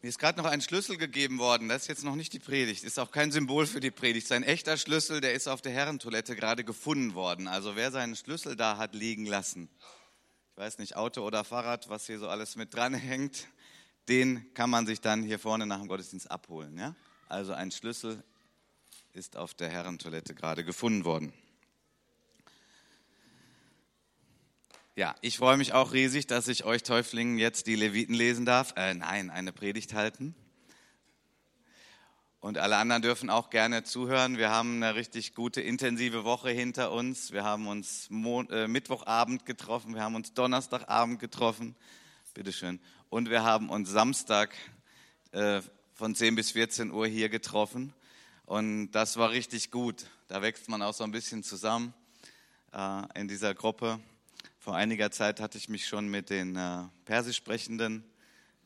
Mir ist gerade noch ein Schlüssel gegeben worden. Das ist jetzt noch nicht die Predigt. Ist auch kein Symbol für die Predigt. Sein echter Schlüssel, der ist auf der Herrentoilette gerade gefunden worden. Also wer seinen Schlüssel da hat liegen lassen, ich weiß nicht, Auto oder Fahrrad, was hier so alles mit dran hängt, den kann man sich dann hier vorne nach dem Gottesdienst abholen. Ja? Also ein Schlüssel ist auf der Herrentoilette gerade gefunden worden. Ja, ich freue mich auch riesig, dass ich euch Täuflingen jetzt die Leviten lesen darf. Äh, nein, eine Predigt halten. Und alle anderen dürfen auch gerne zuhören. Wir haben eine richtig gute, intensive Woche hinter uns. Wir haben uns Mon äh, Mittwochabend getroffen, wir haben uns Donnerstagabend getroffen. Bitteschön. Und wir haben uns Samstag äh, von 10 bis 14 Uhr hier getroffen. Und das war richtig gut. Da wächst man auch so ein bisschen zusammen äh, in dieser Gruppe. Vor einiger Zeit hatte ich mich schon mit den äh, persisch sprechenden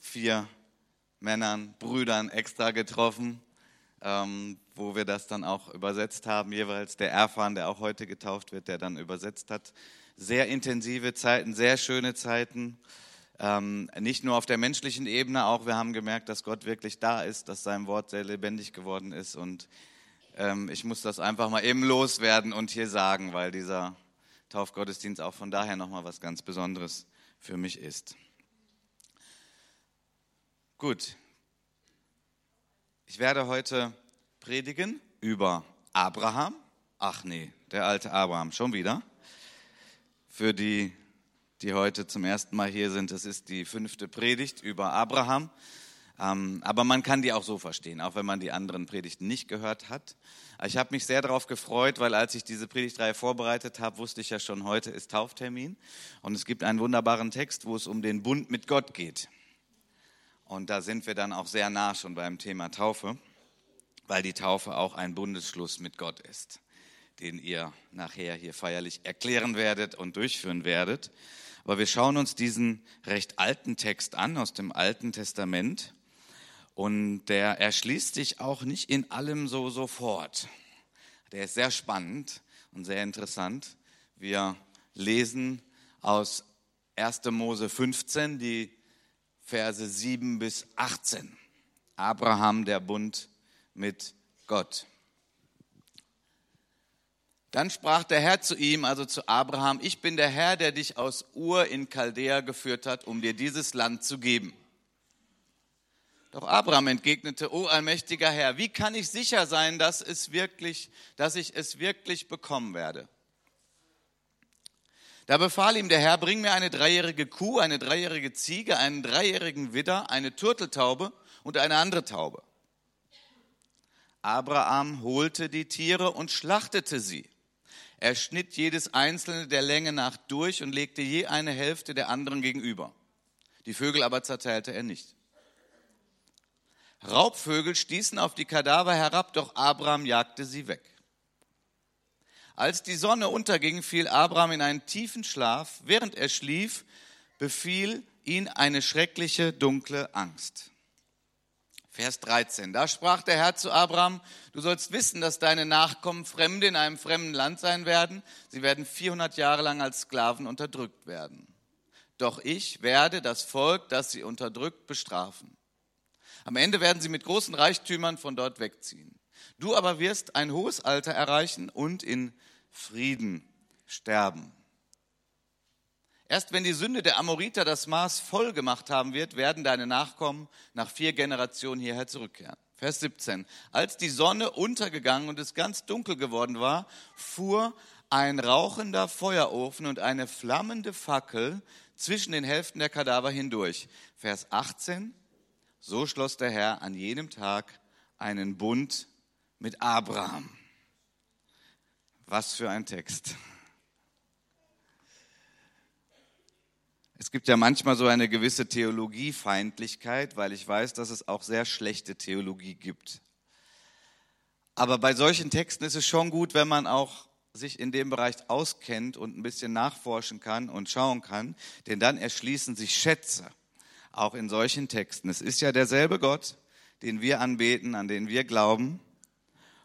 vier Männern, Brüdern extra getroffen, ähm, wo wir das dann auch übersetzt haben, jeweils der Erfahren, der auch heute getauft wird, der dann übersetzt hat. Sehr intensive Zeiten, sehr schöne Zeiten. Ähm, nicht nur auf der menschlichen Ebene, auch wir haben gemerkt, dass Gott wirklich da ist, dass sein Wort sehr lebendig geworden ist. Und ähm, ich muss das einfach mal eben loswerden und hier sagen, weil dieser Taufgottesdienst auch von daher nochmal was ganz Besonderes für mich ist. Gut, ich werde heute predigen über Abraham. Ach nee, der alte Abraham, schon wieder. Für die, die heute zum ersten Mal hier sind, es ist die fünfte Predigt über Abraham. Ähm, aber man kann die auch so verstehen, auch wenn man die anderen Predigten nicht gehört hat. Ich habe mich sehr darauf gefreut, weil als ich diese Predigtreihe vorbereitet habe, wusste ich ja schon, heute ist Tauftermin. Und es gibt einen wunderbaren Text, wo es um den Bund mit Gott geht. Und da sind wir dann auch sehr nah schon beim Thema Taufe, weil die Taufe auch ein Bundesschluss mit Gott ist, den ihr nachher hier feierlich erklären werdet und durchführen werdet. Aber wir schauen uns diesen recht alten Text an aus dem Alten Testament und der erschließt sich auch nicht in allem so sofort. Der ist sehr spannend und sehr interessant. Wir lesen aus 1. Mose 15 die Verse 7 bis 18. Abraham der Bund mit Gott. Dann sprach der Herr zu ihm, also zu Abraham, ich bin der Herr, der dich aus Ur in Chaldea geführt hat, um dir dieses Land zu geben. Doch Abraham entgegnete, O allmächtiger Herr, wie kann ich sicher sein, dass, es wirklich, dass ich es wirklich bekommen werde? Da befahl ihm der Herr, bring mir eine dreijährige Kuh, eine dreijährige Ziege, einen dreijährigen Widder, eine Turteltaube und eine andere Taube. Abraham holte die Tiere und schlachtete sie. Er schnitt jedes einzelne der Länge nach durch und legte je eine Hälfte der anderen gegenüber. Die Vögel aber zerteilte er nicht. Raubvögel stießen auf die Kadaver herab, doch Abraham jagte sie weg. Als die Sonne unterging, fiel Abraham in einen tiefen Schlaf. Während er schlief, befiel ihn eine schreckliche, dunkle Angst. Vers 13. Da sprach der Herr zu Abraham, du sollst wissen, dass deine Nachkommen Fremde in einem fremden Land sein werden. Sie werden 400 Jahre lang als Sklaven unterdrückt werden. Doch ich werde das Volk, das sie unterdrückt, bestrafen. Am Ende werden sie mit großen Reichtümern von dort wegziehen. Du aber wirst ein hohes Alter erreichen und in Frieden sterben. Erst wenn die Sünde der Amoriter das Maß voll gemacht haben wird, werden deine Nachkommen nach vier Generationen hierher zurückkehren. Vers 17. Als die Sonne untergegangen und es ganz dunkel geworden war, fuhr ein rauchender Feuerofen und eine flammende Fackel zwischen den Hälften der Kadaver hindurch. Vers 18. So schloss der Herr an jenem Tag einen Bund mit Abraham. Was für ein Text. Es gibt ja manchmal so eine gewisse Theologiefeindlichkeit, weil ich weiß, dass es auch sehr schlechte Theologie gibt. Aber bei solchen Texten ist es schon gut, wenn man auch sich in dem Bereich auskennt und ein bisschen nachforschen kann und schauen kann, denn dann erschließen sich Schätze auch in solchen Texten. Es ist ja derselbe Gott, den wir anbeten, an den wir glauben.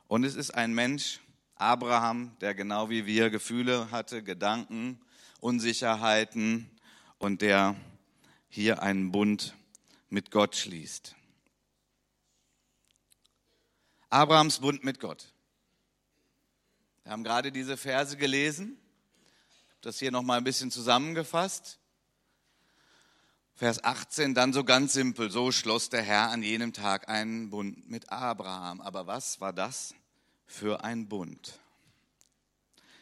Und es ist ein Mensch, Abraham, der genau wie wir Gefühle hatte, Gedanken, Unsicherheiten und der hier einen Bund mit Gott schließt. Abrahams Bund mit Gott. Wir haben gerade diese Verse gelesen, das hier nochmal ein bisschen zusammengefasst. Vers 18, dann so ganz simpel, so schloss der Herr an jenem Tag einen Bund mit Abraham. Aber was war das für ein Bund?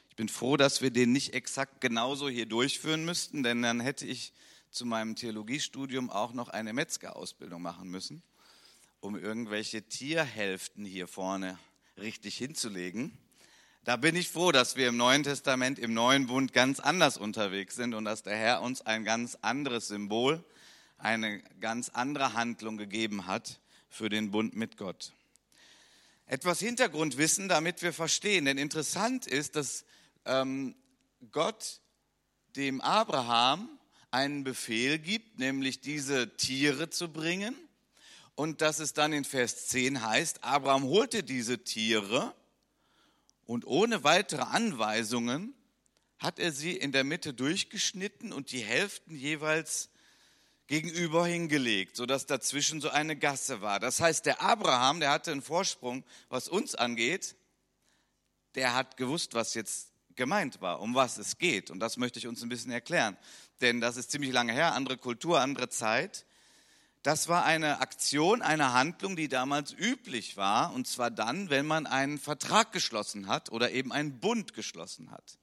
Ich bin froh, dass wir den nicht exakt genauso hier durchführen müssten, denn dann hätte ich zu meinem Theologiestudium auch noch eine Metzgerausbildung machen müssen, um irgendwelche Tierhälften hier vorne richtig hinzulegen. Da bin ich froh, dass wir im Neuen Testament, im Neuen Bund ganz anders unterwegs sind und dass der Herr uns ein ganz anderes Symbol, eine ganz andere Handlung gegeben hat für den Bund mit Gott. Etwas Hintergrundwissen, damit wir verstehen, denn interessant ist, dass ähm, Gott dem Abraham einen Befehl gibt, nämlich diese Tiere zu bringen und dass es dann in Vers 10 heißt, Abraham holte diese Tiere und ohne weitere Anweisungen hat er sie in der Mitte durchgeschnitten und die Hälften jeweils gegenüber hingelegt, sodass dazwischen so eine Gasse war. Das heißt, der Abraham, der hatte einen Vorsprung, was uns angeht, der hat gewusst, was jetzt gemeint war, um was es geht. Und das möchte ich uns ein bisschen erklären. Denn das ist ziemlich lange her, andere Kultur, andere Zeit. Das war eine Aktion, eine Handlung, die damals üblich war, und zwar dann, wenn man einen Vertrag geschlossen hat oder eben einen Bund geschlossen hat.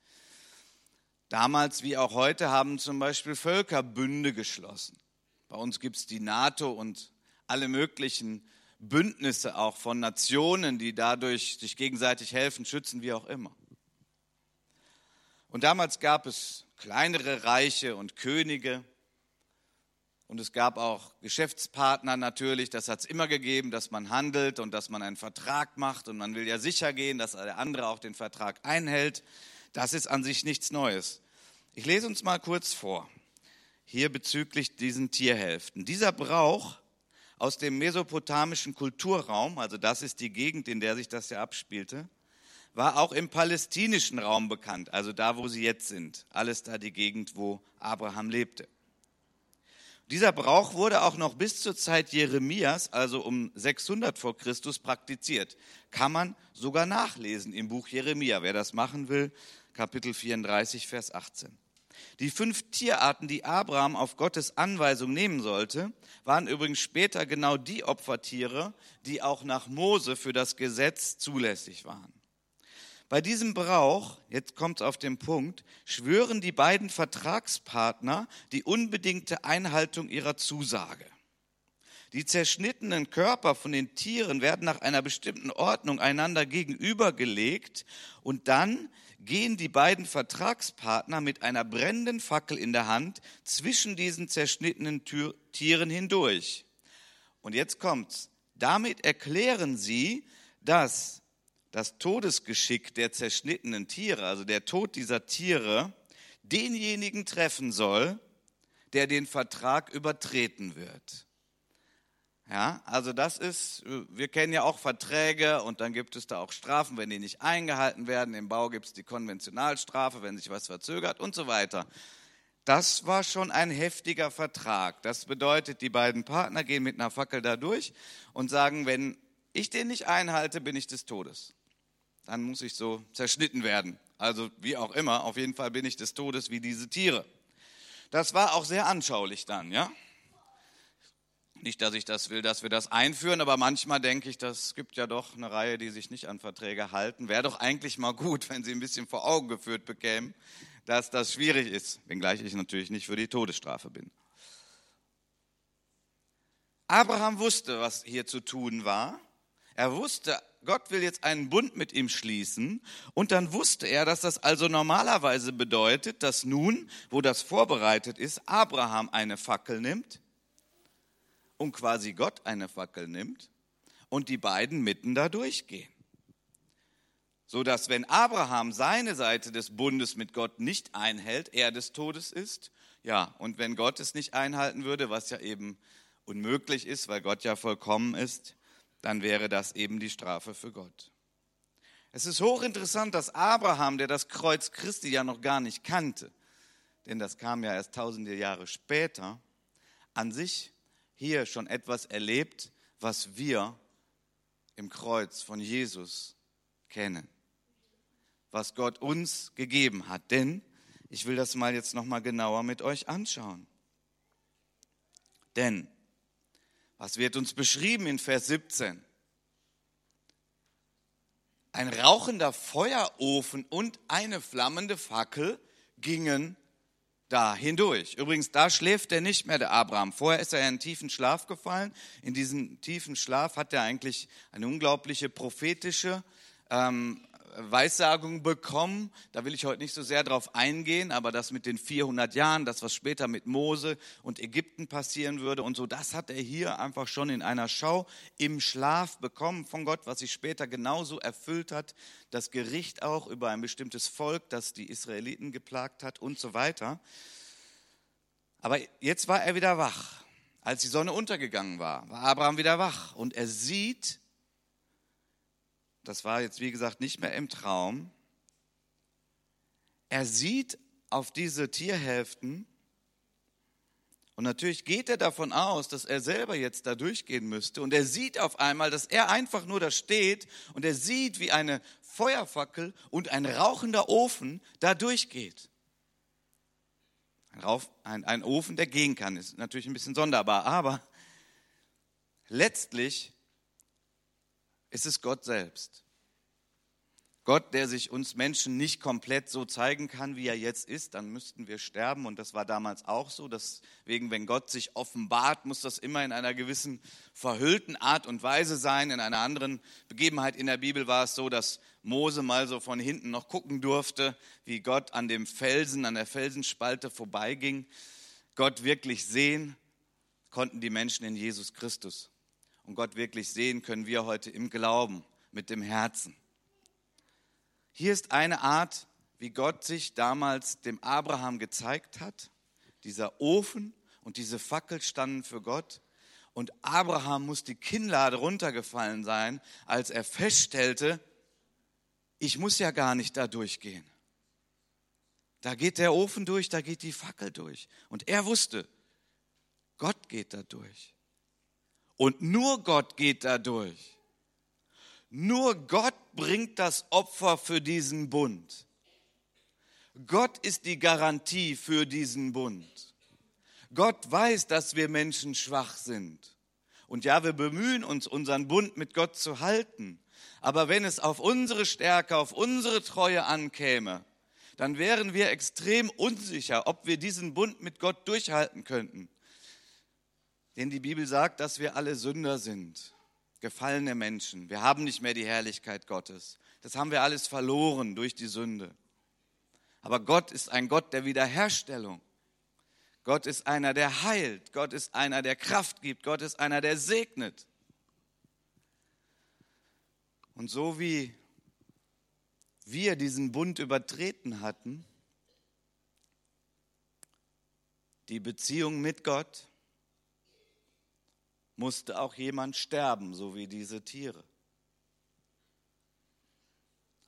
Damals wie auch heute haben zum Beispiel Völkerbünde geschlossen. Bei uns gibt es die NATO und alle möglichen Bündnisse auch von Nationen, die dadurch sich gegenseitig helfen, schützen, wie auch immer. Und damals gab es kleinere Reiche und Könige, und es gab auch Geschäftspartner natürlich, das hat es immer gegeben, dass man handelt und dass man einen Vertrag macht und man will ja sicher gehen, dass der andere auch den Vertrag einhält. Das ist an sich nichts Neues. Ich lese uns mal kurz vor, hier bezüglich diesen Tierhälften. Dieser Brauch aus dem mesopotamischen Kulturraum, also das ist die Gegend, in der sich das ja abspielte, war auch im palästinischen Raum bekannt, also da, wo sie jetzt sind. Alles da die Gegend, wo Abraham lebte. Dieser Brauch wurde auch noch bis zur Zeit Jeremias, also um 600 vor Christus, praktiziert. Kann man sogar nachlesen im Buch Jeremia, wer das machen will, Kapitel 34, Vers 18. Die fünf Tierarten, die Abraham auf Gottes Anweisung nehmen sollte, waren übrigens später genau die Opfertiere, die auch nach Mose für das Gesetz zulässig waren. Bei diesem Brauch, jetzt kommt es auf den Punkt, schwören die beiden Vertragspartner die unbedingte Einhaltung ihrer Zusage. Die zerschnittenen Körper von den Tieren werden nach einer bestimmten Ordnung einander gegenübergelegt und dann gehen die beiden Vertragspartner mit einer brennenden Fackel in der Hand zwischen diesen zerschnittenen Tieren hindurch. Und jetzt kommt's. Damit erklären sie, dass das Todesgeschick der zerschnittenen Tiere, also der Tod dieser Tiere, denjenigen treffen soll, der den Vertrag übertreten wird. Ja, also das ist, wir kennen ja auch Verträge und dann gibt es da auch Strafen, wenn die nicht eingehalten werden. Im Bau gibt es die Konventionalstrafe, wenn sich was verzögert und so weiter. Das war schon ein heftiger Vertrag. Das bedeutet, die beiden Partner gehen mit einer Fackel da durch und sagen, wenn ich den nicht einhalte, bin ich des Todes dann muss ich so zerschnitten werden. Also wie auch immer, auf jeden Fall bin ich des Todes wie diese Tiere. Das war auch sehr anschaulich dann, ja. Nicht, dass ich das will, dass wir das einführen, aber manchmal denke ich, das gibt ja doch eine Reihe, die sich nicht an Verträge halten. Wäre doch eigentlich mal gut, wenn sie ein bisschen vor Augen geführt bekämen, dass das schwierig ist, wenngleich ich natürlich nicht für die Todesstrafe bin. Abraham wusste, was hier zu tun war. Er wusste, Gott will jetzt einen Bund mit ihm schließen. Und dann wusste er, dass das also normalerweise bedeutet, dass nun, wo das vorbereitet ist, Abraham eine Fackel nimmt und quasi Gott eine Fackel nimmt und die beiden mitten da durchgehen. So dass wenn Abraham seine Seite des Bundes mit Gott nicht einhält, er des Todes ist. Ja, und wenn Gott es nicht einhalten würde, was ja eben unmöglich ist, weil Gott ja vollkommen ist, dann wäre das eben die Strafe für Gott. Es ist hochinteressant, dass Abraham, der das Kreuz Christi ja noch gar nicht kannte, denn das kam ja erst tausende Jahre später, an sich hier schon etwas erlebt, was wir im Kreuz von Jesus kennen, was Gott uns gegeben hat. Denn ich will das mal jetzt noch mal genauer mit euch anschauen. Denn was wird uns beschrieben in Vers 17? Ein rauchender Feuerofen und eine flammende Fackel gingen da hindurch. Übrigens, da schläft er nicht mehr, der Abraham. Vorher ist er in einen tiefen Schlaf gefallen. In diesem tiefen Schlaf hat er eigentlich eine unglaubliche prophetische ähm, Weissagung bekommen. Da will ich heute nicht so sehr drauf eingehen, aber das mit den 400 Jahren, das was später mit Mose und Ägypten passieren würde und so, das hat er hier einfach schon in einer Schau im Schlaf bekommen von Gott, was sich später genauso erfüllt hat. Das Gericht auch über ein bestimmtes Volk, das die Israeliten geplagt hat und so weiter. Aber jetzt war er wieder wach. Als die Sonne untergegangen war, war Abraham wieder wach und er sieht, das war jetzt wie gesagt nicht mehr im Traum, er sieht auf diese Tierhälften und natürlich geht er davon aus, dass er selber jetzt da durchgehen müsste und er sieht auf einmal, dass er einfach nur da steht und er sieht, wie eine Feuerfackel und ein rauchender Ofen da durchgeht. Ein, Ofen, der gehen kann, ist natürlich ein bisschen sonderbar, aber letztlich ist es Gott selbst. Gott, der sich uns Menschen nicht komplett so zeigen kann, wie er jetzt ist, dann müssten wir sterben. Und das war damals auch so. Deswegen, wenn Gott sich offenbart, muss das immer in einer gewissen verhüllten Art und Weise sein. In einer anderen Begebenheit in der Bibel war es so, dass Mose mal so von hinten noch gucken durfte, wie Gott an dem Felsen, an der Felsenspalte vorbeiging. Gott wirklich sehen konnten die Menschen in Jesus Christus und Gott wirklich sehen können wir heute im Glauben, mit dem Herzen. Hier ist eine Art, wie Gott sich damals dem Abraham gezeigt hat. Dieser Ofen und diese Fackel standen für Gott. Und Abraham muss die Kinnlade runtergefallen sein, als er feststellte, ich muss ja gar nicht da durchgehen. Da geht der Ofen durch, da geht die Fackel durch. Und er wusste, Gott geht da durch. Und nur Gott geht da durch. Nur Gott bringt das Opfer für diesen Bund. Gott ist die Garantie für diesen Bund. Gott weiß, dass wir Menschen schwach sind. Und ja, wir bemühen uns, unseren Bund mit Gott zu halten. Aber wenn es auf unsere Stärke, auf unsere Treue ankäme, dann wären wir extrem unsicher, ob wir diesen Bund mit Gott durchhalten könnten. Denn die Bibel sagt, dass wir alle Sünder sind, gefallene Menschen. Wir haben nicht mehr die Herrlichkeit Gottes. Das haben wir alles verloren durch die Sünde. Aber Gott ist ein Gott der Wiederherstellung. Gott ist einer, der heilt. Gott ist einer, der Kraft gibt. Gott ist einer, der segnet. Und so wie wir diesen Bund übertreten hatten, die Beziehung mit Gott, musste auch jemand sterben, so wie diese Tiere.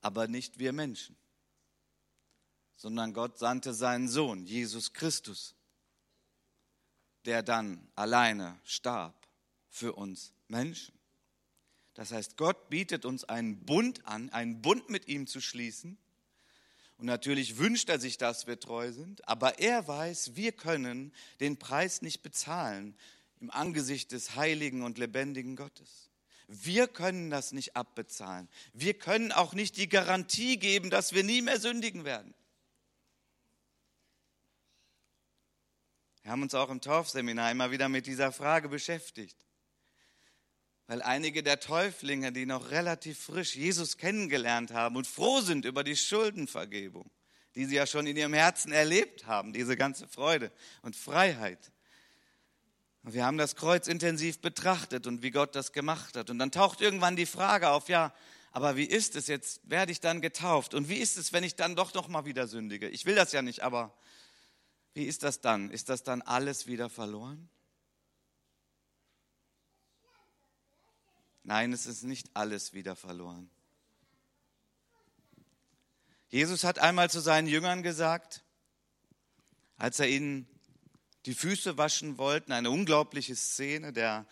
Aber nicht wir Menschen, sondern Gott sandte seinen Sohn, Jesus Christus, der dann alleine starb für uns Menschen. Das heißt, Gott bietet uns einen Bund an, einen Bund mit ihm zu schließen. Und natürlich wünscht er sich, dass wir treu sind, aber er weiß, wir können den Preis nicht bezahlen im Angesicht des heiligen und lebendigen Gottes. Wir können das nicht abbezahlen. Wir können auch nicht die Garantie geben, dass wir nie mehr sündigen werden. Wir haben uns auch im Taufseminar immer wieder mit dieser Frage beschäftigt. Weil einige der Täuflinge, die noch relativ frisch Jesus kennengelernt haben und froh sind über die Schuldenvergebung, die sie ja schon in ihrem Herzen erlebt haben, diese ganze Freude und Freiheit, wir haben das Kreuz intensiv betrachtet und wie Gott das gemacht hat. Und dann taucht irgendwann die Frage auf, ja, aber wie ist es jetzt? Werde ich dann getauft? Und wie ist es, wenn ich dann doch noch mal wieder sündige? Ich will das ja nicht, aber wie ist das dann? Ist das dann alles wieder verloren? Nein, es ist nicht alles wieder verloren. Jesus hat einmal zu seinen Jüngern gesagt, als er ihnen die Füße waschen wollten. Eine unglaubliche Szene. Der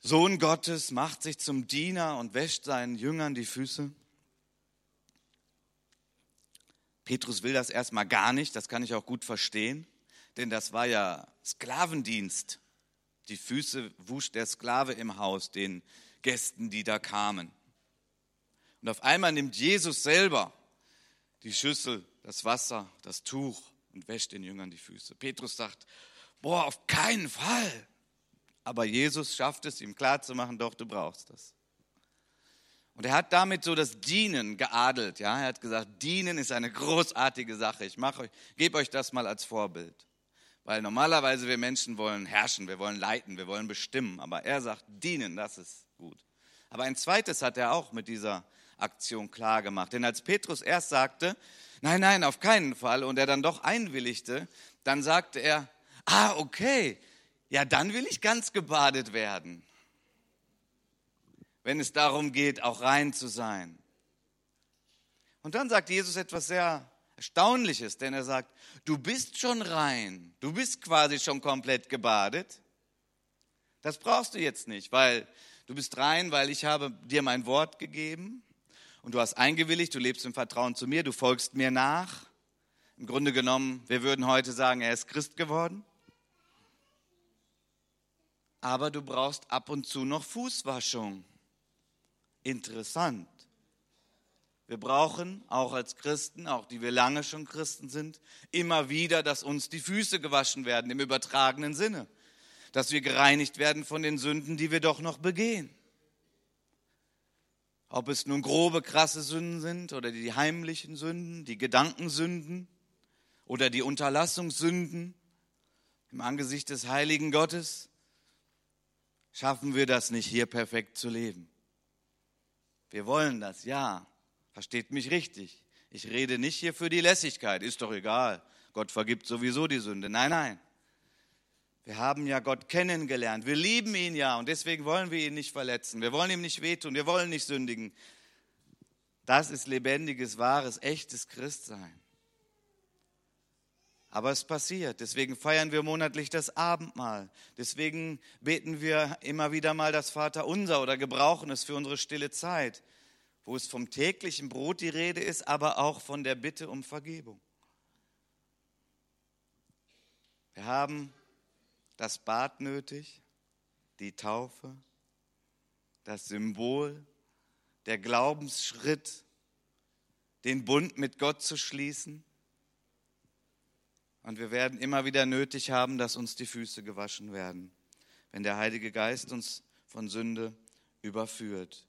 Sohn Gottes macht sich zum Diener und wäscht seinen Jüngern die Füße. Petrus will das erstmal gar nicht, das kann ich auch gut verstehen, denn das war ja Sklavendienst. Die Füße wusch der Sklave im Haus den Gästen, die da kamen. Und auf einmal nimmt Jesus selber die Schüssel, das Wasser, das Tuch und wäscht den Jüngern die Füße. Petrus sagt, boah, auf keinen Fall. Aber Jesus schafft es, ihm klarzumachen, doch, du brauchst das. Und er hat damit so das Dienen geadelt. Ja? Er hat gesagt, Dienen ist eine großartige Sache. Ich mache euch, gebe euch das mal als Vorbild. Weil normalerweise wir Menschen wollen herrschen, wir wollen leiten, wir wollen bestimmen. Aber er sagt, dienen, das ist gut. Aber ein zweites hat er auch mit dieser Aktion klar gemacht. Denn als Petrus erst sagte, nein, nein, auf keinen Fall, und er dann doch einwilligte, dann sagte er, ah, okay, ja, dann will ich ganz gebadet werden, wenn es darum geht, auch rein zu sein. Und dann sagt Jesus etwas sehr Erstaunliches, denn er sagt, du bist schon rein, du bist quasi schon komplett gebadet. Das brauchst du jetzt nicht, weil du bist rein, weil ich habe dir mein Wort gegeben und du hast eingewilligt, du lebst im Vertrauen zu mir, du folgst mir nach. Im Grunde genommen, wir würden heute sagen, er ist Christ geworden aber du brauchst ab und zu noch Fußwaschung. Interessant. Wir brauchen auch als Christen, auch die wir lange schon Christen sind, immer wieder, dass uns die Füße gewaschen werden im übertragenen Sinne, dass wir gereinigt werden von den Sünden, die wir doch noch begehen. Ob es nun grobe, krasse Sünden sind oder die heimlichen Sünden, die Gedankensünden oder die Unterlassungssünden im Angesicht des heiligen Gottes schaffen wir das nicht, hier perfekt zu leben. Wir wollen das, ja. Versteht mich richtig. Ich rede nicht hier für die Lässigkeit, ist doch egal. Gott vergibt sowieso die Sünde. Nein, nein. Wir haben ja Gott kennengelernt. Wir lieben ihn ja und deswegen wollen wir ihn nicht verletzen. Wir wollen ihm nicht wehtun. Wir wollen nicht sündigen. Das ist lebendiges, wahres, echtes Christsein. Aber es passiert. Deswegen feiern wir monatlich das Abendmahl. Deswegen beten wir immer wieder mal das Vaterunser oder gebrauchen es für unsere stille Zeit, wo es vom täglichen Brot die Rede ist, aber auch von der Bitte um Vergebung. Wir haben das Bad nötig, die Taufe, das Symbol, der Glaubensschritt, den Bund mit Gott zu schließen und wir werden immer wieder nötig haben, dass uns die Füße gewaschen werden, wenn der Heilige Geist uns von Sünde überführt.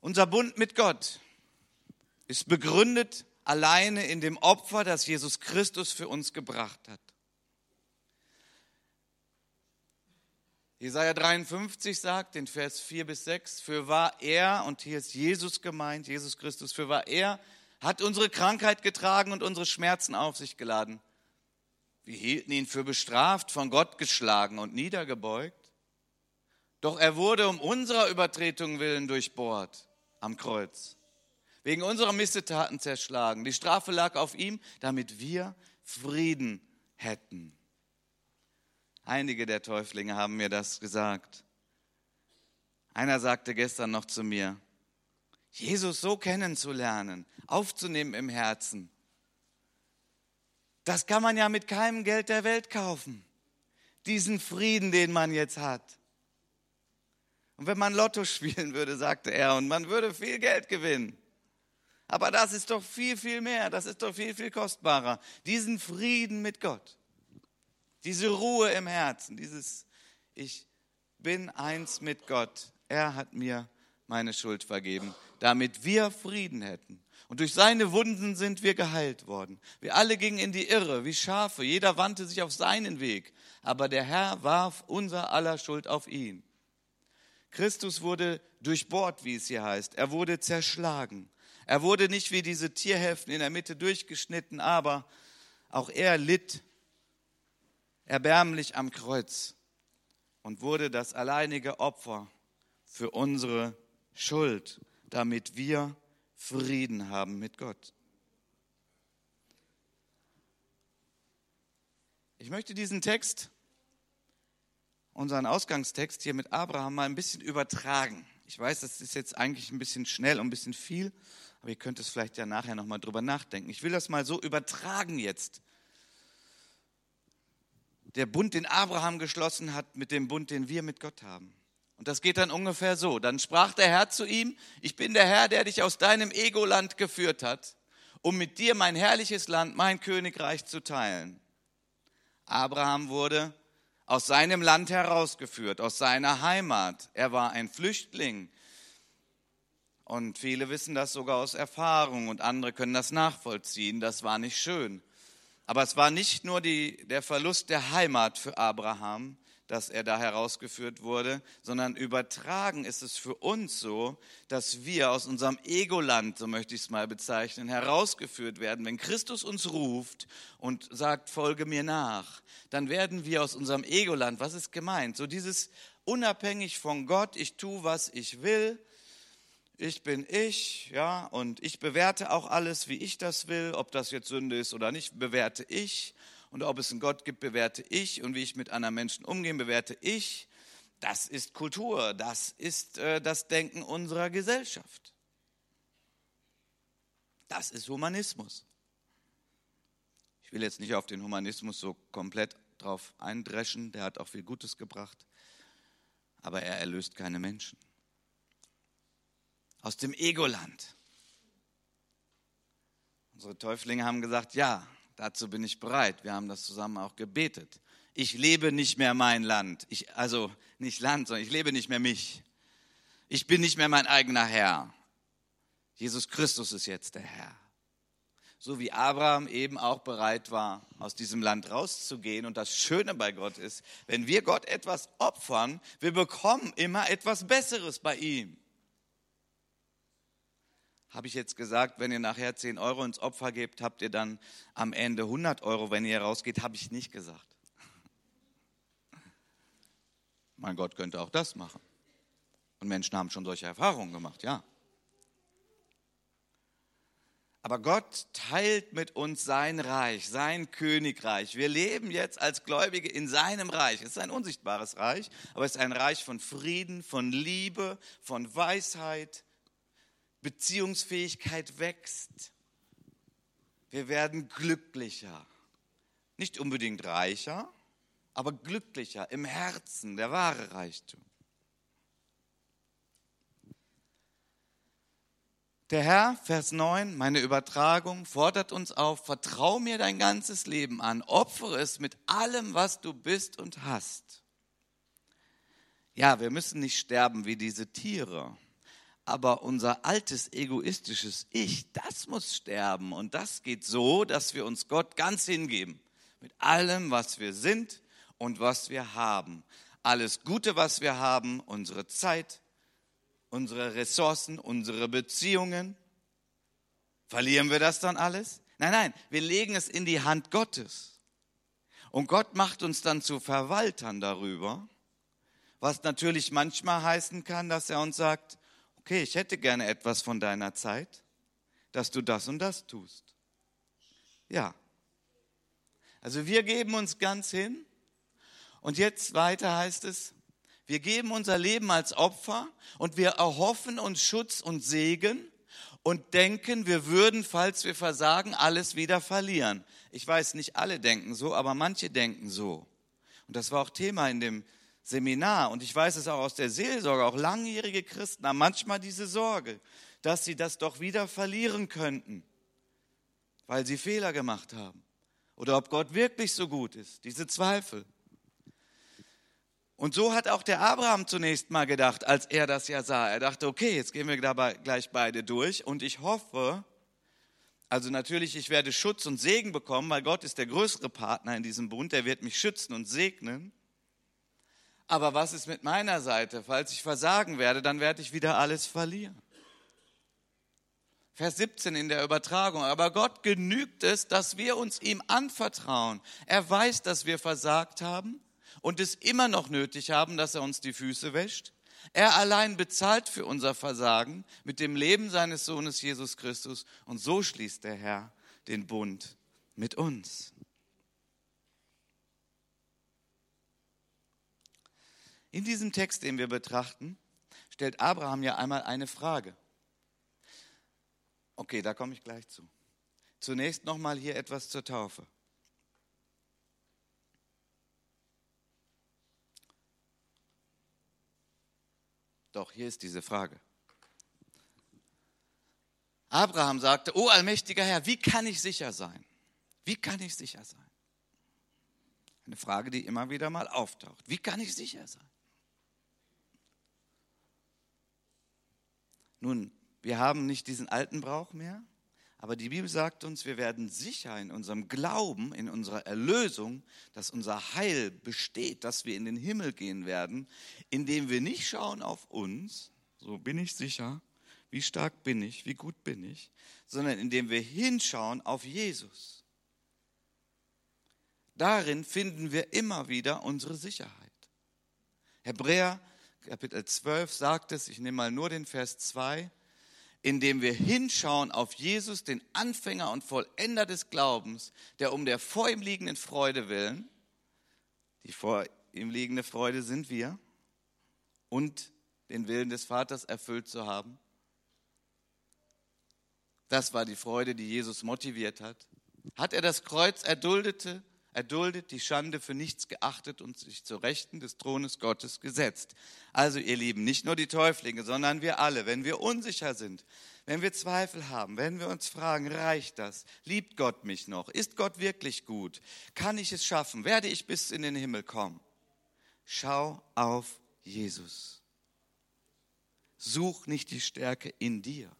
Unser Bund mit Gott ist begründet alleine in dem Opfer, das Jesus Christus für uns gebracht hat. Jesaja 53 sagt in Vers 4 bis 6, für war er, und hier ist Jesus gemeint, Jesus Christus, für war er hat unsere Krankheit getragen und unsere Schmerzen auf sich geladen. Wir hielten ihn für bestraft, von Gott geschlagen und niedergebeugt. Doch er wurde um unserer Übertretung willen durchbohrt am Kreuz, wegen unserer Missetaten zerschlagen. Die Strafe lag auf ihm, damit wir Frieden hätten. Einige der Täuflinge haben mir das gesagt. Einer sagte gestern noch zu mir, Jesus so kennenzulernen, aufzunehmen im Herzen, das kann man ja mit keinem Geld der Welt kaufen. Diesen Frieden, den man jetzt hat. Und wenn man Lotto spielen würde, sagte er, und man würde viel Geld gewinnen. Aber das ist doch viel, viel mehr, das ist doch viel, viel kostbarer. Diesen Frieden mit Gott, diese Ruhe im Herzen, dieses Ich bin eins mit Gott. Er hat mir meine Schuld vergeben damit wir Frieden hätten. Und durch seine Wunden sind wir geheilt worden. Wir alle gingen in die Irre, wie Schafe. Jeder wandte sich auf seinen Weg. Aber der Herr warf unser aller Schuld auf ihn. Christus wurde durchbohrt, wie es hier heißt. Er wurde zerschlagen. Er wurde nicht wie diese Tierhälften in der Mitte durchgeschnitten, aber auch er litt erbärmlich am Kreuz und wurde das alleinige Opfer für unsere Schuld damit wir Frieden haben mit Gott. Ich möchte diesen Text unseren Ausgangstext hier mit Abraham mal ein bisschen übertragen. Ich weiß, das ist jetzt eigentlich ein bisschen schnell und ein bisschen viel, aber ihr könnt es vielleicht ja nachher nochmal drüber nachdenken. Ich will das mal so übertragen jetzt. Der Bund, den Abraham geschlossen hat, mit dem Bund, den wir mit Gott haben. Und das geht dann ungefähr so. Dann sprach der Herr zu ihm, ich bin der Herr, der dich aus deinem Egoland geführt hat, um mit dir mein herrliches Land, mein Königreich zu teilen. Abraham wurde aus seinem Land herausgeführt, aus seiner Heimat. Er war ein Flüchtling. Und viele wissen das sogar aus Erfahrung und andere können das nachvollziehen. Das war nicht schön. Aber es war nicht nur die, der Verlust der Heimat für Abraham, dass er da herausgeführt wurde, sondern übertragen ist es für uns so, dass wir aus unserem Egoland, so möchte ich es mal bezeichnen, herausgeführt werden. Wenn Christus uns ruft und sagt, folge mir nach, dann werden wir aus unserem Egoland, was ist gemeint? So dieses unabhängig von Gott, ich tue, was ich will, ich bin ich, ja, und ich bewerte auch alles, wie ich das will, ob das jetzt Sünde ist oder nicht, bewerte ich und ob es einen Gott gibt, bewerte ich und wie ich mit anderen Menschen umgehe, bewerte ich. Das ist Kultur, das ist äh, das Denken unserer Gesellschaft. Das ist Humanismus. Ich will jetzt nicht auf den Humanismus so komplett drauf eindreschen, der hat auch viel Gutes gebracht, aber er erlöst keine Menschen. Aus dem Egoland. Unsere Täuflinge haben gesagt, ja, Dazu bin ich bereit. Wir haben das zusammen auch gebetet. Ich lebe nicht mehr mein Land. Ich, also nicht Land, sondern ich lebe nicht mehr mich. Ich bin nicht mehr mein eigener Herr. Jesus Christus ist jetzt der Herr. So wie Abraham eben auch bereit war, aus diesem Land rauszugehen. Und das Schöne bei Gott ist, wenn wir Gott etwas opfern, wir bekommen immer etwas Besseres bei ihm. Habe ich jetzt gesagt, wenn ihr nachher 10 Euro ins Opfer gebt, habt ihr dann am Ende 100 Euro, wenn ihr rausgeht? Habe ich nicht gesagt. Mein Gott könnte auch das machen. Und Menschen haben schon solche Erfahrungen gemacht, ja. Aber Gott teilt mit uns sein Reich, sein Königreich. Wir leben jetzt als Gläubige in seinem Reich. Es ist ein unsichtbares Reich, aber es ist ein Reich von Frieden, von Liebe, von Weisheit, Beziehungsfähigkeit wächst. Wir werden glücklicher. Nicht unbedingt reicher, aber glücklicher im Herzen, der wahre Reichtum. Der Herr, Vers 9, meine Übertragung, fordert uns auf, vertrau mir dein ganzes Leben an, opfere es mit allem, was du bist und hast. Ja, wir müssen nicht sterben wie diese Tiere aber unser altes egoistisches Ich, das muss sterben. Und das geht so, dass wir uns Gott ganz hingeben. Mit allem, was wir sind und was wir haben. Alles Gute, was wir haben, unsere Zeit, unsere Ressourcen, unsere Beziehungen. Verlieren wir das dann alles? Nein, nein, wir legen es in die Hand Gottes. Und Gott macht uns dann zu Verwaltern darüber, was natürlich manchmal heißen kann, dass er uns sagt, okay, ich hätte gerne etwas von deiner Zeit, dass du das und das tust. Ja. Also wir geben uns ganz hin. Und jetzt weiter heißt es, wir geben unser Leben als Opfer und wir erhoffen uns Schutz und Segen und denken, wir würden, falls wir versagen, alles wieder verlieren. Ich weiß, nicht alle denken so, aber manche denken so. Und das war auch Thema in dem Seminar und ich weiß es auch aus der Seelsorge, auch langjährige Christen haben manchmal diese Sorge, dass sie das doch wieder verlieren könnten, weil sie Fehler gemacht haben. Oder ob Gott wirklich so gut ist, diese Zweifel. Und so hat auch der Abraham zunächst mal gedacht, als er das ja sah. Er dachte, okay, jetzt gehen wir dabei gleich beide durch und ich hoffe, also natürlich, ich werde Schutz und Segen bekommen, weil Gott ist der größere Partner in diesem Bund, der wird mich schützen und segnen. Aber was ist mit meiner Seite? Falls ich versagen werde, dann werde ich wieder alles verlieren. Vers 17 in der Übertragung. Aber Gott genügt es, dass wir uns ihm anvertrauen. Er weiß, dass wir versagt haben und es immer noch nötig haben, dass er uns die Füße wäscht. Er allein bezahlt für unser Versagen mit dem Leben seines Sohnes Jesus Christus. Und so schließt der Herr den Bund mit uns. In diesem Text, den wir betrachten, stellt Abraham ja einmal eine Frage. Okay, da komme ich gleich zu. Zunächst nochmal hier etwas zur Taufe. Doch, hier ist diese Frage. Abraham sagte, oh allmächtiger Herr, wie kann ich sicher sein? Wie kann ich sicher sein? Eine Frage, die immer wieder mal auftaucht. Wie kann ich sicher sein? Nun, wir haben nicht diesen alten Brauch mehr, aber die Bibel sagt uns, wir werden sicher in unserem Glauben, in unserer Erlösung, dass unser Heil besteht, dass wir in den Himmel gehen werden, indem wir nicht schauen auf uns, so bin ich sicher, wie stark bin ich, wie gut bin ich, sondern indem wir hinschauen auf Jesus. Darin finden wir immer wieder unsere Sicherheit. Hebräer Kapitel 12 sagt es, ich nehme mal nur den Vers 2, indem wir hinschauen auf Jesus, den Anfänger und Vollender des Glaubens, der um der vor ihm liegenden Freude willen, die vor ihm liegende Freude sind wir, und den Willen des Vaters erfüllt zu haben. Das war die Freude, die Jesus motiviert hat. Hat er das Kreuz erduldete, erduldet, die Schande für nichts geachtet und sich zur Rechten des Thrones Gottes gesetzt. Also ihr Lieben, nicht nur die Täuflinge, sondern wir alle, wenn wir unsicher sind, wenn wir Zweifel haben, wenn wir uns fragen, reicht das? Liebt Gott mich noch? Ist Gott wirklich gut? Kann ich es schaffen? Werde ich bis in den Himmel kommen? Schau auf Jesus. Such nicht die Stärke in dir.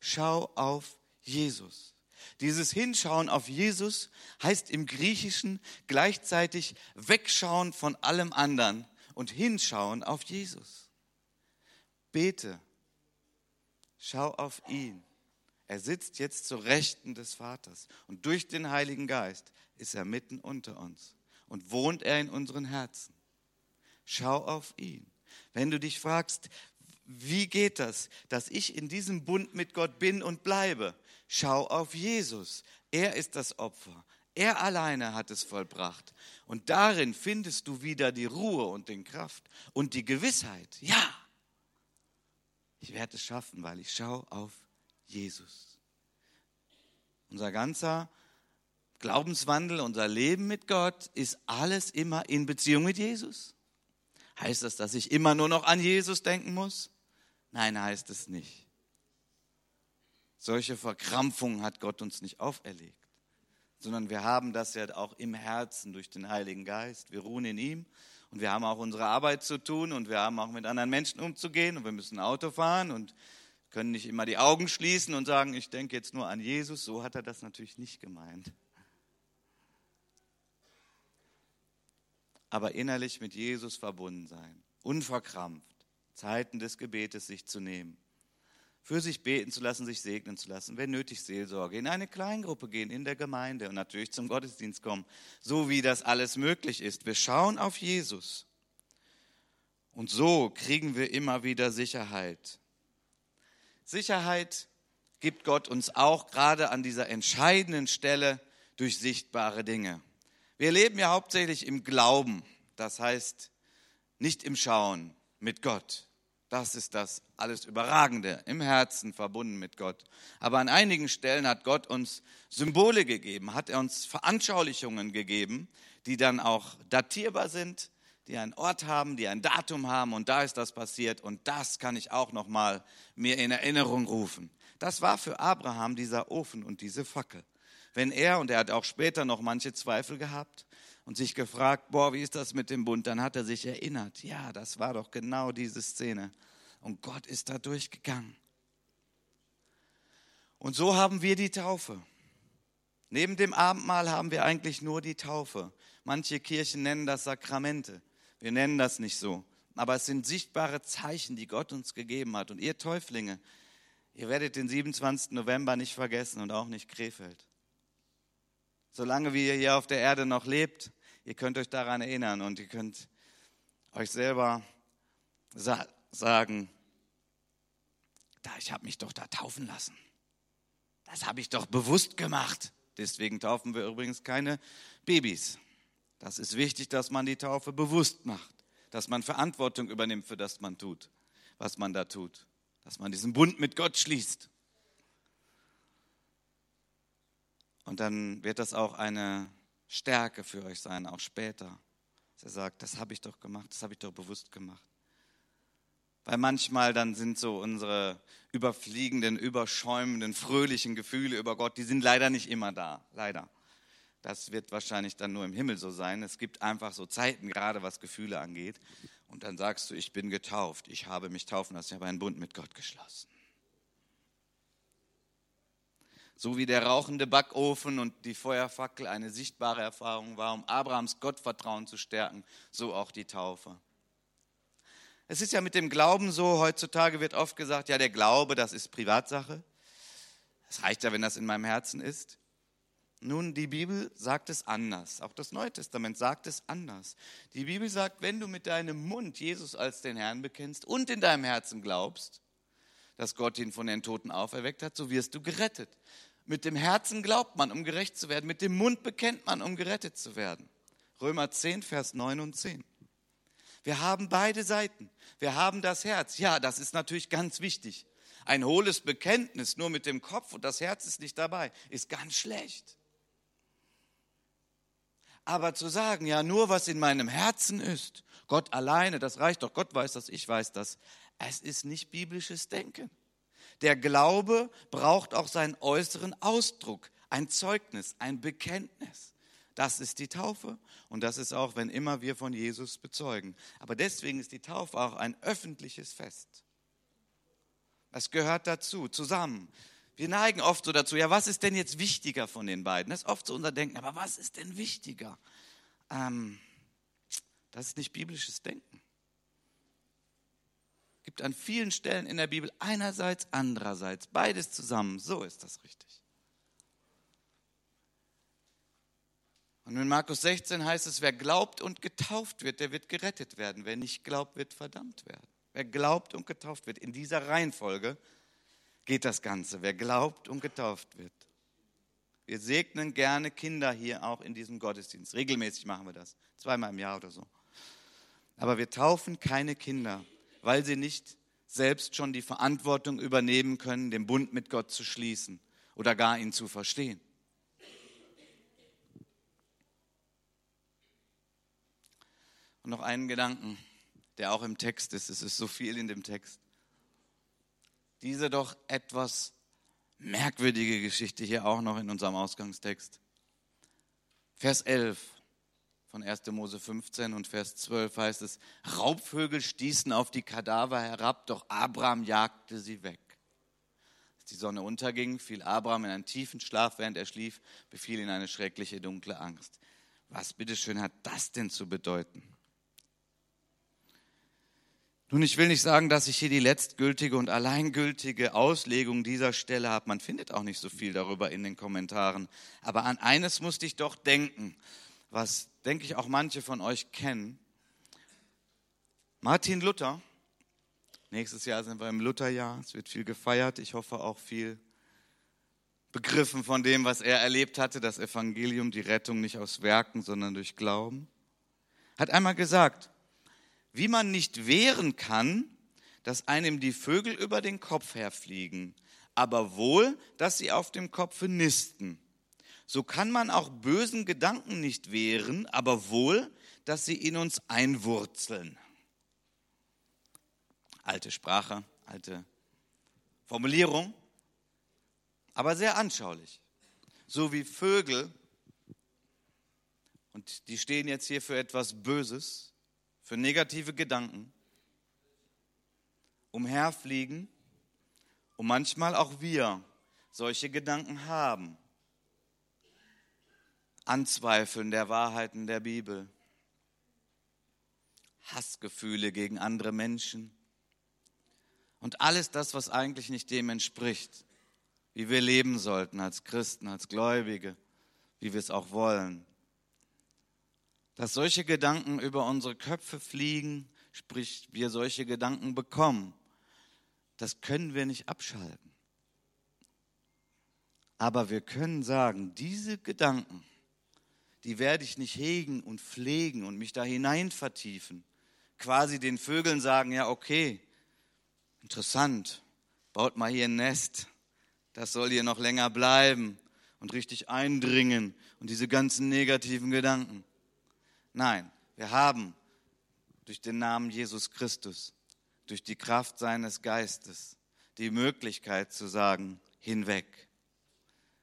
Schau auf Jesus. Dieses Hinschauen auf Jesus heißt im Griechischen gleichzeitig wegschauen von allem anderen und hinschauen auf Jesus. Bete, schau auf ihn. Er sitzt jetzt zur Rechten des Vaters und durch den Heiligen Geist ist er mitten unter uns und wohnt er in unseren Herzen. Schau auf ihn. Wenn du dich fragst, wie geht das, dass ich in diesem Bund mit Gott bin und bleibe? Schau auf Jesus. Er ist das Opfer. Er alleine hat es vollbracht. Und darin findest du wieder die Ruhe und den Kraft und die Gewissheit. Ja, ich werde es schaffen, weil ich schaue auf Jesus. Unser ganzer Glaubenswandel, unser Leben mit Gott ist alles immer in Beziehung mit Jesus. Heißt das, dass ich immer nur noch an Jesus denken muss? Nein, heißt es nicht. Solche Verkrampfungen hat Gott uns nicht auferlegt, sondern wir haben das ja auch im Herzen durch den Heiligen Geist. Wir ruhen in ihm und wir haben auch unsere Arbeit zu tun und wir haben auch mit anderen Menschen umzugehen und wir müssen Auto fahren und können nicht immer die Augen schließen und sagen, ich denke jetzt nur an Jesus. So hat er das natürlich nicht gemeint. Aber innerlich mit Jesus verbunden sein, unverkrampft, Zeiten des Gebetes sich zu nehmen für sich beten zu lassen, sich segnen zu lassen, wenn nötig Seelsorge, in eine Kleingruppe gehen, in der Gemeinde und natürlich zum Gottesdienst kommen, so wie das alles möglich ist. Wir schauen auf Jesus. Und so kriegen wir immer wieder Sicherheit. Sicherheit gibt Gott uns auch gerade an dieser entscheidenden Stelle durch sichtbare Dinge. Wir leben ja hauptsächlich im Glauben, das heißt nicht im Schauen mit Gott. Das ist das alles Überragende, im Herzen verbunden mit Gott. Aber an einigen Stellen hat Gott uns Symbole gegeben, hat er uns Veranschaulichungen gegeben, die dann auch datierbar sind, die einen Ort haben, die ein Datum haben und da ist das passiert und das kann ich auch noch mal mir in Erinnerung rufen. Das war für Abraham dieser Ofen und diese Fackel. Wenn er und er hat auch später noch manche Zweifel gehabt und sich gefragt, boah, wie ist das mit dem Bund? Dann hat er sich erinnert, ja, das war doch genau diese Szene. Und Gott ist da durchgegangen. Und so haben wir die Taufe. Neben dem Abendmahl haben wir eigentlich nur die Taufe. Manche Kirchen nennen das Sakramente. Wir nennen das nicht so. Aber es sind sichtbare Zeichen, die Gott uns gegeben hat. Und ihr Täuflinge, ihr werdet den 27. November nicht vergessen und auch nicht Krefeld solange wie ihr hier auf der Erde noch lebt, ihr könnt euch daran erinnern und ihr könnt euch selber sa sagen, da, ich habe mich doch da taufen lassen. Das habe ich doch bewusst gemacht. Deswegen taufen wir übrigens keine Babys. Das ist wichtig, dass man die Taufe bewusst macht, dass man Verantwortung übernimmt für das man tut, was man da tut, dass man diesen Bund mit Gott schließt. Und dann wird das auch eine Stärke für euch sein, auch später. Dass er sagt, das habe ich doch gemacht, das habe ich doch bewusst gemacht. Weil manchmal dann sind so unsere überfliegenden, überschäumenden, fröhlichen Gefühle über Gott, die sind leider nicht immer da, leider. Das wird wahrscheinlich dann nur im Himmel so sein. Es gibt einfach so Zeiten, gerade was Gefühle angeht. Und dann sagst du, ich bin getauft, ich habe mich taufen lassen, ich habe einen Bund mit Gott geschlossen. So wie der rauchende Backofen und die Feuerfackel eine sichtbare Erfahrung war, um Abrahams Gottvertrauen zu stärken, so auch die Taufe. Es ist ja mit dem Glauben so, heutzutage wird oft gesagt, ja, der Glaube, das ist Privatsache. Es reicht ja, wenn das in meinem Herzen ist. Nun, die Bibel sagt es anders. Auch das Neue Testament sagt es anders. Die Bibel sagt, wenn du mit deinem Mund Jesus als den Herrn bekennst und in deinem Herzen glaubst, dass Gott ihn von den Toten auferweckt hat, so wirst du gerettet. Mit dem Herzen glaubt man, um gerecht zu werden. Mit dem Mund bekennt man, um gerettet zu werden. Römer 10, Vers 9 und 10. Wir haben beide Seiten. Wir haben das Herz. Ja, das ist natürlich ganz wichtig. Ein hohles Bekenntnis nur mit dem Kopf und das Herz ist nicht dabei, ist ganz schlecht. Aber zu sagen, ja, nur was in meinem Herzen ist, Gott alleine, das reicht doch, Gott weiß das, ich weiß das, es ist nicht biblisches Denken. Der Glaube braucht auch seinen äußeren Ausdruck, ein Zeugnis, ein Bekenntnis. Das ist die Taufe und das ist auch, wenn immer wir von Jesus bezeugen. Aber deswegen ist die Taufe auch ein öffentliches Fest. Es gehört dazu, zusammen. Wir neigen oft so dazu, ja, was ist denn jetzt wichtiger von den beiden? Das ist oft so unser Denken, aber was ist denn wichtiger? Ähm, das ist nicht biblisches Denken. Es gibt an vielen Stellen in der Bibel einerseits, andererseits, beides zusammen. So ist das richtig. Und in Markus 16 heißt es, wer glaubt und getauft wird, der wird gerettet werden. Wer nicht glaubt, wird verdammt werden. Wer glaubt und getauft wird, in dieser Reihenfolge geht das Ganze. Wer glaubt und getauft wird. Wir segnen gerne Kinder hier auch in diesem Gottesdienst. Regelmäßig machen wir das, zweimal im Jahr oder so. Aber wir taufen keine Kinder, weil sie nicht selbst schon die Verantwortung übernehmen können, den Bund mit Gott zu schließen oder gar ihn zu verstehen. Und noch einen Gedanken, der auch im Text ist. Es ist so viel in dem Text. Diese doch etwas merkwürdige Geschichte hier auch noch in unserem Ausgangstext. Vers 11 von 1. Mose 15 und Vers 12 heißt es, Raubvögel stießen auf die Kadaver herab, doch Abraham jagte sie weg. Als die Sonne unterging, fiel Abraham in einen tiefen Schlaf, während er schlief, befiel ihn eine schreckliche dunkle Angst. Was bitteschön hat das denn zu bedeuten? Nun, ich will nicht sagen, dass ich hier die letztgültige und alleingültige Auslegung dieser Stelle habe. Man findet auch nicht so viel darüber in den Kommentaren. Aber an eines musste ich doch denken, was, denke ich, auch manche von euch kennen. Martin Luther, nächstes Jahr sind wir im Lutherjahr, es wird viel gefeiert, ich hoffe auch viel begriffen von dem, was er erlebt hatte, das Evangelium, die Rettung nicht aus Werken, sondern durch Glauben, hat einmal gesagt, wie man nicht wehren kann, dass einem die Vögel über den Kopf herfliegen, aber wohl, dass sie auf dem Kopfe nisten. So kann man auch bösen Gedanken nicht wehren, aber wohl, dass sie in uns einwurzeln. Alte Sprache, alte Formulierung, aber sehr anschaulich. So wie Vögel, und die stehen jetzt hier für etwas Böses, für negative Gedanken umherfliegen und manchmal auch wir solche Gedanken haben. Anzweifeln der Wahrheiten der Bibel, Hassgefühle gegen andere Menschen und alles das, was eigentlich nicht dem entspricht, wie wir leben sollten als Christen, als Gläubige, wie wir es auch wollen dass solche Gedanken über unsere Köpfe fliegen, sprich wir solche Gedanken bekommen, das können wir nicht abschalten. Aber wir können sagen, diese Gedanken, die werde ich nicht hegen und pflegen und mich da hinein vertiefen, quasi den Vögeln sagen, ja, okay, interessant, baut mal hier ein Nest, das soll hier noch länger bleiben und richtig eindringen und diese ganzen negativen Gedanken. Nein, wir haben durch den Namen Jesus Christus, durch die Kraft seines Geistes, die Möglichkeit zu sagen, hinweg.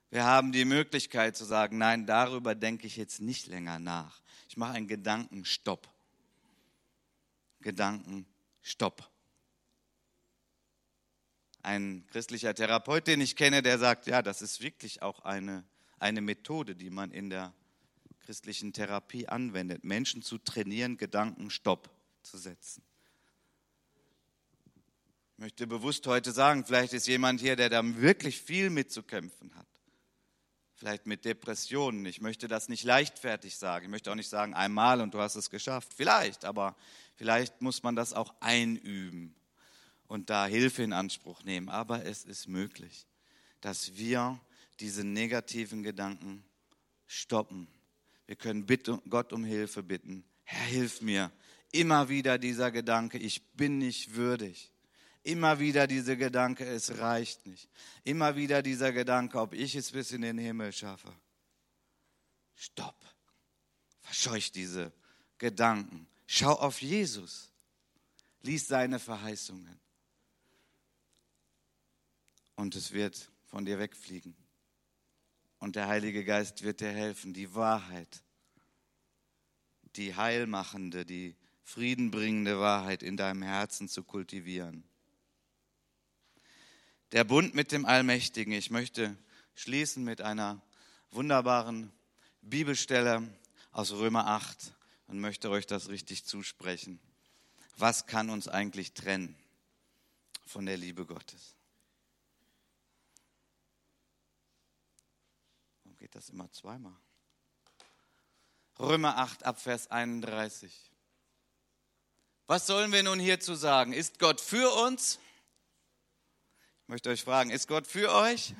Wir haben die Möglichkeit zu sagen, nein, darüber denke ich jetzt nicht länger nach. Ich mache einen Gedankenstopp. Gedankenstopp. Ein christlicher Therapeut, den ich kenne, der sagt, ja, das ist wirklich auch eine, eine Methode, die man in der christlichen Therapie anwendet, Menschen zu trainieren, Gedankenstopp zu setzen. Ich möchte bewusst heute sagen, vielleicht ist jemand hier, der da wirklich viel mitzukämpfen hat vielleicht mit Depressionen. Ich möchte das nicht leichtfertig sagen. Ich möchte auch nicht sagen, einmal und du hast es geschafft. Vielleicht, aber vielleicht muss man das auch einüben und da Hilfe in Anspruch nehmen. Aber es ist möglich, dass wir diese negativen Gedanken stoppen. Wir können Gott um Hilfe bitten. Herr, hilf mir. Immer wieder dieser Gedanke, ich bin nicht würdig. Immer wieder dieser Gedanke, es reicht nicht. Immer wieder dieser Gedanke, ob ich es bis in den Himmel schaffe. Stopp. Verscheuch diese Gedanken. Schau auf Jesus. Lies seine Verheißungen. Und es wird von dir wegfliegen. Und der Heilige Geist wird dir helfen, die Wahrheit, die heilmachende, die friedenbringende Wahrheit in deinem Herzen zu kultivieren der Bund mit dem Allmächtigen. Ich möchte schließen mit einer wunderbaren Bibelstelle aus Römer 8 und möchte euch das richtig zusprechen. Was kann uns eigentlich trennen von der Liebe Gottes? Geht das immer zweimal? Römer 8 Abvers 31. Was sollen wir nun hierzu sagen? Ist Gott für uns? möchte euch fragen, ist Gott für euch?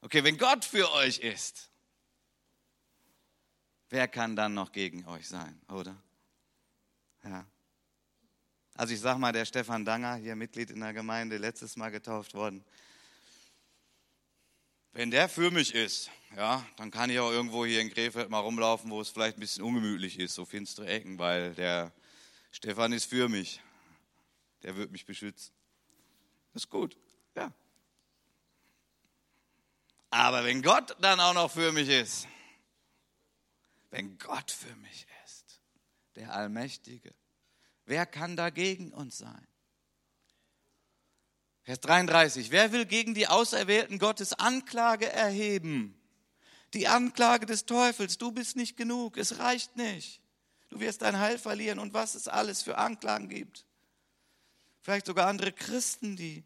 Okay, wenn Gott für euch ist, wer kann dann noch gegen euch sein, oder? Ja. Also ich sag mal, der Stefan Danger, hier Mitglied in der Gemeinde, letztes Mal getauft worden. Wenn der für mich ist, ja, dann kann ich auch irgendwo hier in Krefeld mal rumlaufen, wo es vielleicht ein bisschen ungemütlich ist, so finstere Ecken, weil der Stefan ist für mich. Der wird mich beschützen. Das ist gut, ja. Aber wenn Gott dann auch noch für mich ist, wenn Gott für mich ist, der Allmächtige, wer kann dagegen uns sein? Vers 33, wer will gegen die Auserwählten Gottes Anklage erheben? Die Anklage des Teufels, du bist nicht genug, es reicht nicht. Du wirst dein Heil verlieren und was es alles für Anklagen gibt vielleicht sogar andere Christen, die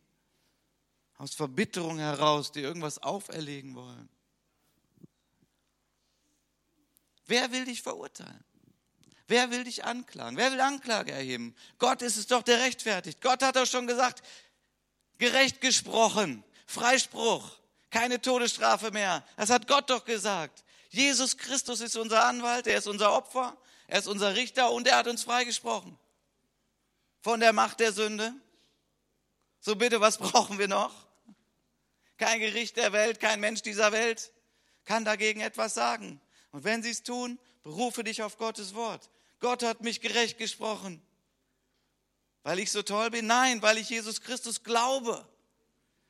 aus Verbitterung heraus dir irgendwas auferlegen wollen. Wer will dich verurteilen? Wer will dich anklagen? Wer will Anklage erheben? Gott ist es doch, der rechtfertigt. Gott hat doch schon gesagt, gerecht gesprochen, Freispruch, keine Todesstrafe mehr. Das hat Gott doch gesagt. Jesus Christus ist unser Anwalt, er ist unser Opfer, er ist unser Richter und er hat uns freigesprochen von der Macht der Sünde. So bitte, was brauchen wir noch? Kein Gericht der Welt, kein Mensch dieser Welt kann dagegen etwas sagen. Und wenn sie es tun, berufe dich auf Gottes Wort. Gott hat mich gerecht gesprochen. Weil ich so toll bin? Nein, weil ich Jesus Christus glaube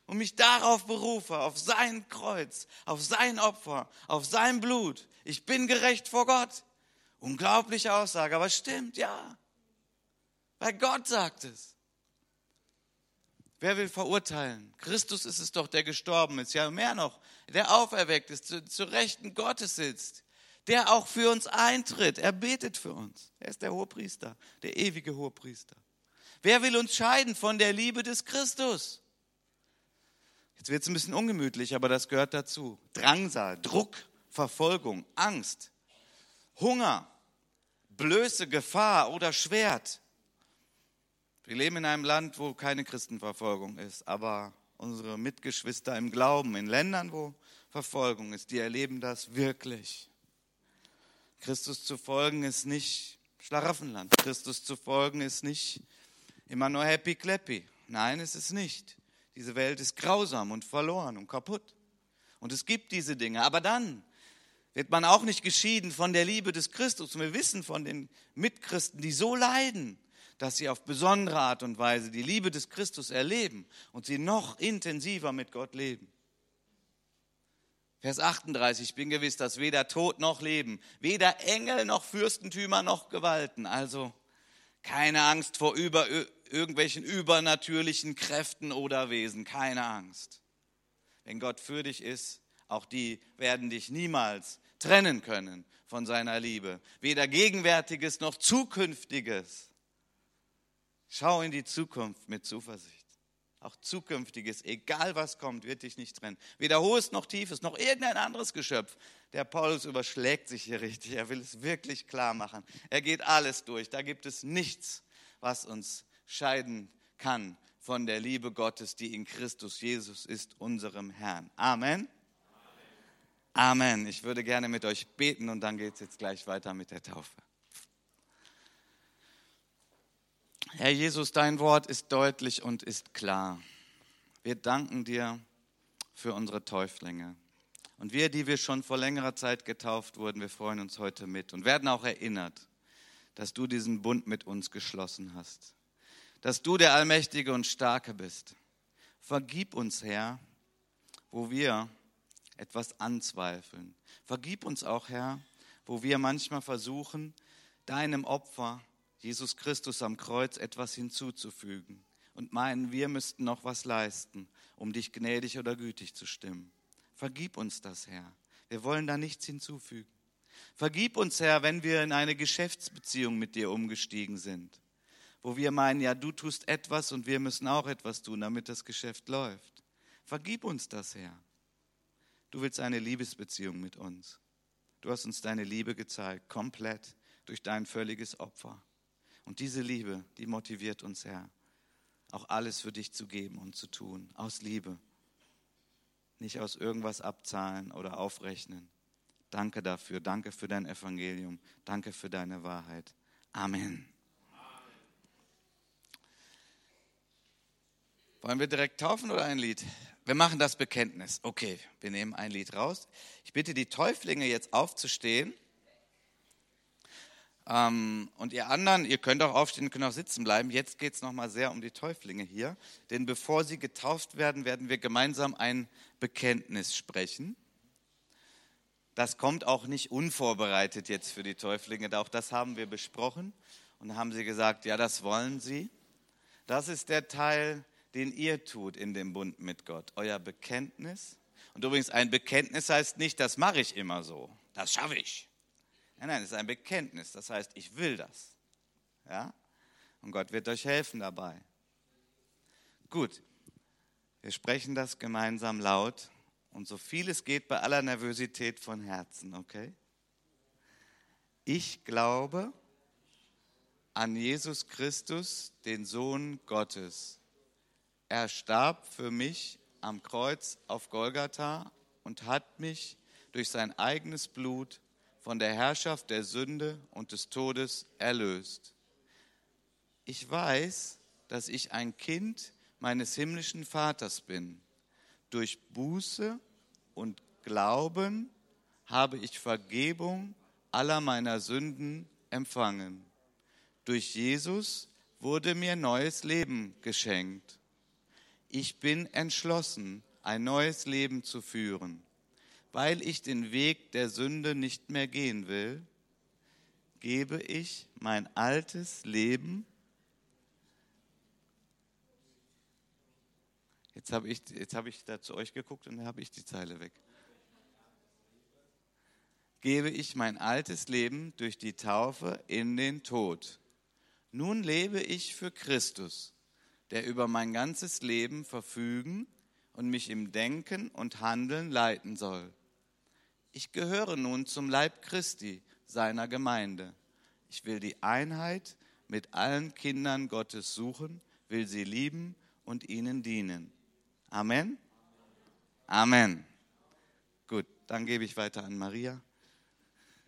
und mich darauf berufe, auf sein Kreuz, auf sein Opfer, auf sein Blut. Ich bin gerecht vor Gott. Unglaubliche Aussage, aber stimmt, ja. Weil Gott sagt es. Wer will verurteilen? Christus ist es doch, der gestorben ist. Ja, mehr noch, der auferweckt ist, zu, zu Rechten Gottes sitzt, der auch für uns eintritt. Er betet für uns. Er ist der Hohepriester, der ewige Hohepriester. Wer will uns scheiden von der Liebe des Christus? Jetzt wird es ein bisschen ungemütlich, aber das gehört dazu. Drangsal, Druck, Verfolgung, Angst, Hunger, Blöße, Gefahr oder Schwert. Wir leben in einem Land, wo keine Christenverfolgung ist, aber unsere Mitgeschwister im Glauben, in Ländern, wo Verfolgung ist, die erleben das wirklich. Christus zu folgen ist nicht Schlaraffenland. Christus zu folgen ist nicht immer nur happy clappy. Nein, es ist nicht. Diese Welt ist grausam und verloren und kaputt. Und es gibt diese Dinge. Aber dann wird man auch nicht geschieden von der Liebe des Christus. Und wir wissen von den Mitchristen, die so leiden, dass sie auf besondere Art und Weise die Liebe des Christus erleben und sie noch intensiver mit Gott leben. Vers 38, ich bin gewiss, dass weder Tod noch Leben, weder Engel noch Fürstentümer noch Gewalten, also keine Angst vor über, irgendwelchen übernatürlichen Kräften oder Wesen, keine Angst. Wenn Gott für dich ist, auch die werden dich niemals trennen können von seiner Liebe. Weder Gegenwärtiges noch Zukünftiges. Schau in die Zukunft mit Zuversicht auch zukünftiges, egal was kommt, wird dich nicht trennen. Weder hohes noch tiefes, noch irgendein anderes Geschöpf. Der Paulus überschlägt sich hier richtig. Er will es wirklich klar machen. Er geht alles durch. Da gibt es nichts, was uns scheiden kann von der Liebe Gottes, die in Christus Jesus ist, unserem Herrn. Amen. Amen. Ich würde gerne mit euch beten und dann geht es jetzt gleich weiter mit der Taufe. Herr Jesus, dein Wort ist deutlich und ist klar. Wir danken dir für unsere Täuflinge. Und wir, die wir schon vor längerer Zeit getauft wurden, wir freuen uns heute mit und werden auch erinnert, dass du diesen Bund mit uns geschlossen hast. Dass du der Allmächtige und Starke bist. Vergib uns, Herr, wo wir etwas anzweifeln. Vergib uns auch, Herr, wo wir manchmal versuchen, deinem Opfer Jesus Christus am Kreuz etwas hinzuzufügen und meinen, wir müssten noch was leisten, um dich gnädig oder gütig zu stimmen. Vergib uns das, Herr. Wir wollen da nichts hinzufügen. Vergib uns, Herr, wenn wir in eine Geschäftsbeziehung mit dir umgestiegen sind, wo wir meinen, ja, du tust etwas und wir müssen auch etwas tun, damit das Geschäft läuft. Vergib uns das, Herr. Du willst eine Liebesbeziehung mit uns. Du hast uns deine Liebe gezeigt, komplett durch dein völliges Opfer. Und diese Liebe, die motiviert uns, Herr, auch alles für dich zu geben und zu tun, aus Liebe. Nicht aus irgendwas abzahlen oder aufrechnen. Danke dafür, danke für dein Evangelium, danke für deine Wahrheit. Amen. Wollen wir direkt taufen oder ein Lied? Wir machen das Bekenntnis. Okay, wir nehmen ein Lied raus. Ich bitte die Täuflinge jetzt aufzustehen. Ähm, und ihr anderen, ihr könnt auch aufstehen, könnt auch sitzen bleiben. Jetzt geht es nochmal sehr um die Täuflinge hier. Denn bevor sie getauft werden, werden wir gemeinsam ein Bekenntnis sprechen. Das kommt auch nicht unvorbereitet jetzt für die Täuflinge. Auch das haben wir besprochen. Und haben sie gesagt, ja, das wollen sie. Das ist der Teil, den ihr tut in dem Bund mit Gott. Euer Bekenntnis. Und übrigens, ein Bekenntnis heißt nicht, das mache ich immer so. Das schaffe ich. Nein, nein, es ist ein Bekenntnis. Das heißt, ich will das. Ja? Und Gott wird euch helfen dabei. Gut, wir sprechen das gemeinsam laut und so viel es geht bei aller Nervosität von Herzen, okay? Ich glaube an Jesus Christus, den Sohn Gottes. Er starb für mich am Kreuz auf Golgatha und hat mich durch sein eigenes Blut von der Herrschaft der Sünde und des Todes erlöst. Ich weiß, dass ich ein Kind meines himmlischen Vaters bin. Durch Buße und Glauben habe ich Vergebung aller meiner Sünden empfangen. Durch Jesus wurde mir neues Leben geschenkt. Ich bin entschlossen, ein neues Leben zu führen weil ich den Weg der Sünde nicht mehr gehen will, gebe ich mein altes Leben. Jetzt habe ich, habe ich da zu euch geguckt und da habe ich die Zeile weg. Gebe ich mein altes Leben durch die Taufe in den Tod. Nun lebe ich für Christus, der über mein ganzes Leben verfügen und mich im Denken und Handeln leiten soll ich gehöre nun zum Leib Christi, seiner Gemeinde. Ich will die Einheit mit allen Kindern Gottes suchen, will sie lieben und ihnen dienen. Amen. Amen. Gut, dann gebe ich weiter an Maria.